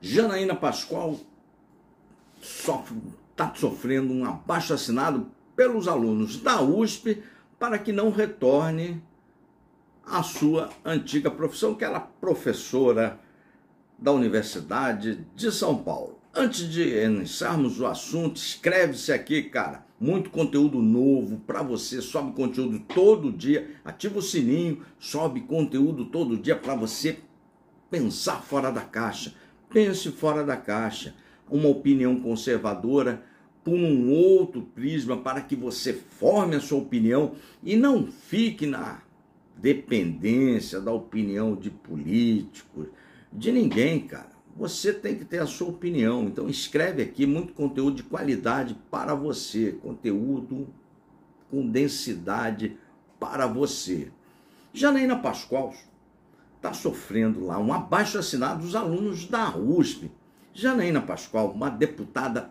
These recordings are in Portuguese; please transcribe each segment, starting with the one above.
Janaína Pascoal está sofrendo um abaixo assinado pelos alunos da USP para que não retorne à sua antiga profissão, que era professora da Universidade de São Paulo. Antes de iniciarmos o assunto, inscreve-se aqui, cara. Muito conteúdo novo para você. Sobe conteúdo todo dia. Ativa o sininho. Sobe conteúdo todo dia para você pensar fora da caixa. Pense fora da caixa. Uma opinião conservadora por um outro prisma para que você forme a sua opinião e não fique na dependência da opinião de políticos, de ninguém, cara. Você tem que ter a sua opinião. Então escreve aqui muito conteúdo de qualidade para você, conteúdo com densidade para você. Janaína Pascoal está sofrendo lá um abaixo assinado dos alunos da USP. Janaína Pascoal, uma deputada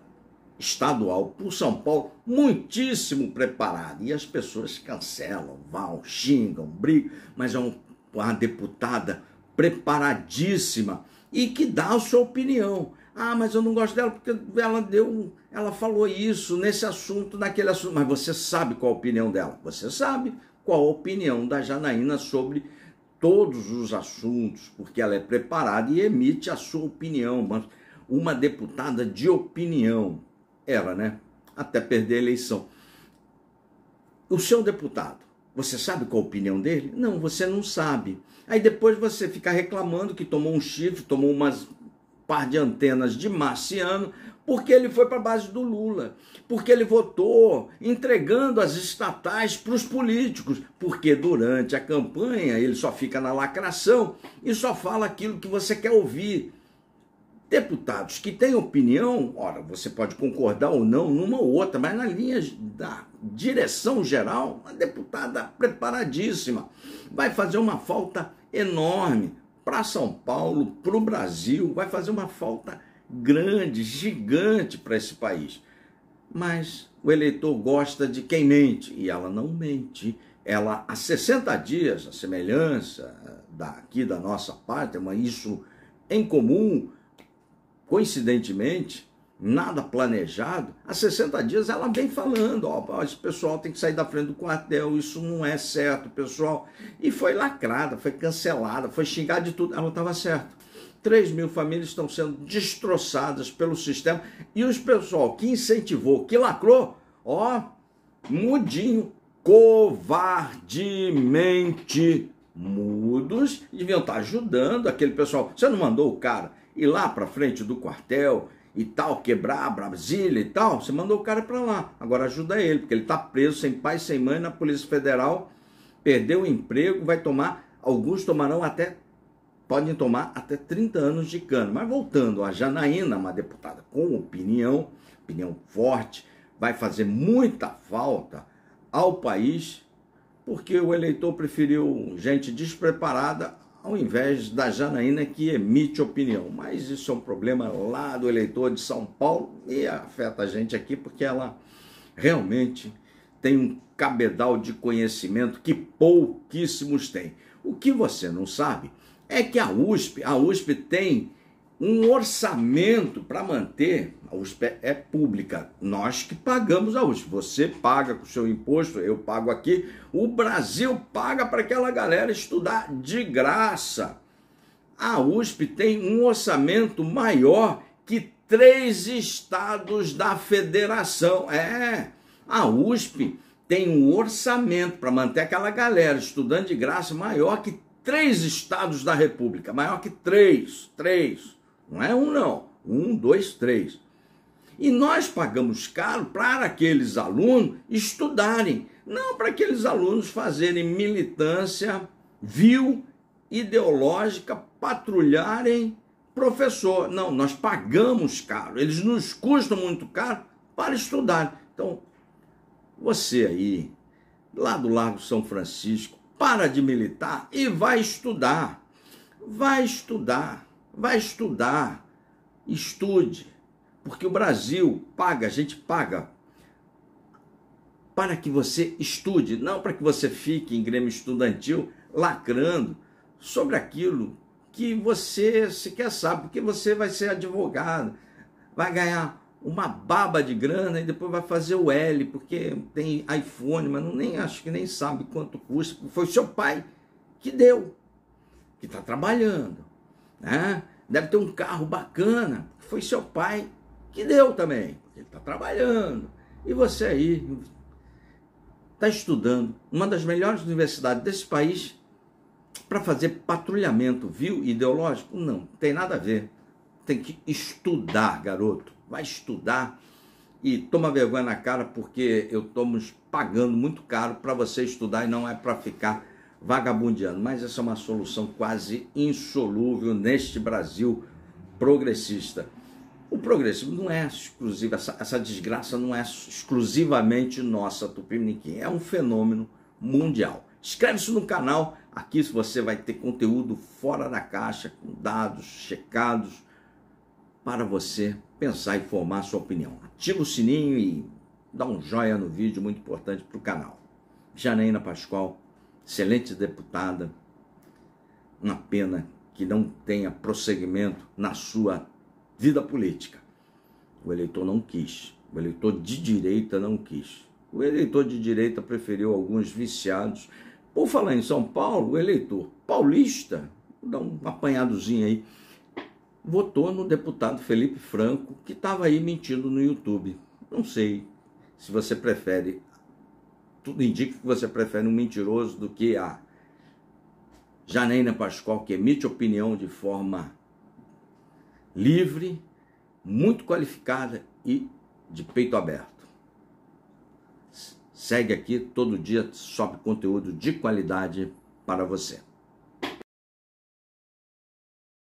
estadual por São Paulo, muitíssimo preparada. E as pessoas cancelam, vão, xingam, brigam, mas é uma deputada preparadíssima e que dá a sua opinião. Ah, mas eu não gosto dela porque ela deu, ela falou isso nesse assunto, naquele assunto. Mas você sabe qual a opinião dela? Você sabe qual a opinião da Janaína sobre todos os assuntos, porque ela é preparada e emite a sua opinião. Mas uma deputada de opinião, era, né? Até perder a eleição. O seu deputado, você sabe qual a opinião dele? Não, você não sabe. Aí depois você fica reclamando que tomou um chifre, tomou umas par de antenas de marciano, porque ele foi para a base do Lula, porque ele votou entregando as estatais para os políticos, porque durante a campanha ele só fica na lacração e só fala aquilo que você quer ouvir. Deputados que têm opinião, ora, você pode concordar ou não numa ou outra, mas na linha da direção geral, a deputada preparadíssima. Vai fazer uma falta enorme para São Paulo, para o Brasil, vai fazer uma falta grande, gigante para esse país. Mas o eleitor gosta de quem mente, e ela não mente. Ela, há 60 dias, a semelhança daqui da nossa pátria, mas isso em comum, coincidentemente, nada planejado, há 60 dias ela vem falando, ó, esse pessoal tem que sair da frente do quartel, isso não é certo, pessoal. E foi lacrada, foi cancelada, foi xingada de tudo, ela estava certa. 3 mil famílias estão sendo destroçadas pelo sistema e os pessoal que incentivou, que lacrou, ó, mudinho, covardemente mudos, deviam estar ajudando aquele pessoal. Você não mandou o cara ir lá para frente do quartel e tal, quebrar Brasília e tal, você mandou o cara para lá. Agora ajuda ele, porque ele está preso sem pai, sem mãe na Polícia Federal, perdeu o emprego, vai tomar, alguns tomarão até, podem tomar até 30 anos de cano. Mas voltando, a Janaína, uma deputada com opinião, opinião forte, vai fazer muita falta ao país, porque o eleitor preferiu gente despreparada ao invés da Janaína que emite opinião. Mas isso é um problema lá do eleitor de São Paulo e afeta a gente aqui porque ela realmente tem um cabedal de conhecimento que pouquíssimos têm. O que você não sabe é que a USP, a USP tem um orçamento para manter, a USP é pública, nós que pagamos a USP, você paga com o seu imposto, eu pago aqui, o Brasil paga para aquela galera estudar de graça. A USP tem um orçamento maior que três estados da federação. É, a USP tem um orçamento para manter aquela galera estudando de graça maior que três estados da República, maior que três, três. Não é um, não. Um, dois, três. E nós pagamos caro para aqueles alunos estudarem, não para aqueles alunos fazerem militância vil, ideológica, patrulharem professor. Não, nós pagamos caro, eles nos custam muito caro para estudar. Então, você aí, lá do Largo São Francisco, para de militar e vai estudar. Vai estudar vai estudar, estude, porque o Brasil paga, a gente paga para que você estude, não para que você fique em grêmio estudantil lacrando sobre aquilo que você sequer sabe, porque você vai ser advogado, vai ganhar uma baba de grana e depois vai fazer o L, porque tem iPhone, mas não, nem acho que nem sabe quanto custa. Foi seu pai que deu, que está trabalhando. Né? Deve ter um carro bacana, foi seu pai que deu também, ele está trabalhando. E você aí está estudando uma das melhores universidades desse país para fazer patrulhamento, viu, ideológico? Não, tem nada a ver. Tem que estudar, garoto. Vai estudar e toma vergonha na cara porque eu estamos pagando muito caro para você estudar e não é para ficar vagabundeando. Mas essa é uma solução quase insolúvel neste Brasil progressista. O progressismo não é exclusivo, essa, essa desgraça não é exclusivamente nossa, Tupiniquim, é um fenômeno mundial. Inscreve-se no canal, aqui você vai ter conteúdo fora da caixa, com dados checados, para você pensar e formar sua opinião. Ativa o sininho e dá um joinha no vídeo, muito importante para o canal. Janaína Pascoal, excelente deputada, uma pena que não tenha prosseguimento na sua vida política. O eleitor não quis. O eleitor de direita não quis. O eleitor de direita preferiu alguns viciados. Por falar em São Paulo, o eleitor paulista, vou dar um apanhadozinho aí, votou no deputado Felipe Franco, que estava aí mentindo no YouTube. Não sei se você prefere, tudo indica que você prefere um mentiroso do que a Janaína Pascoal, que emite opinião de forma livre, muito qualificada e de peito aberto. Segue aqui, todo dia sobe conteúdo de qualidade para você.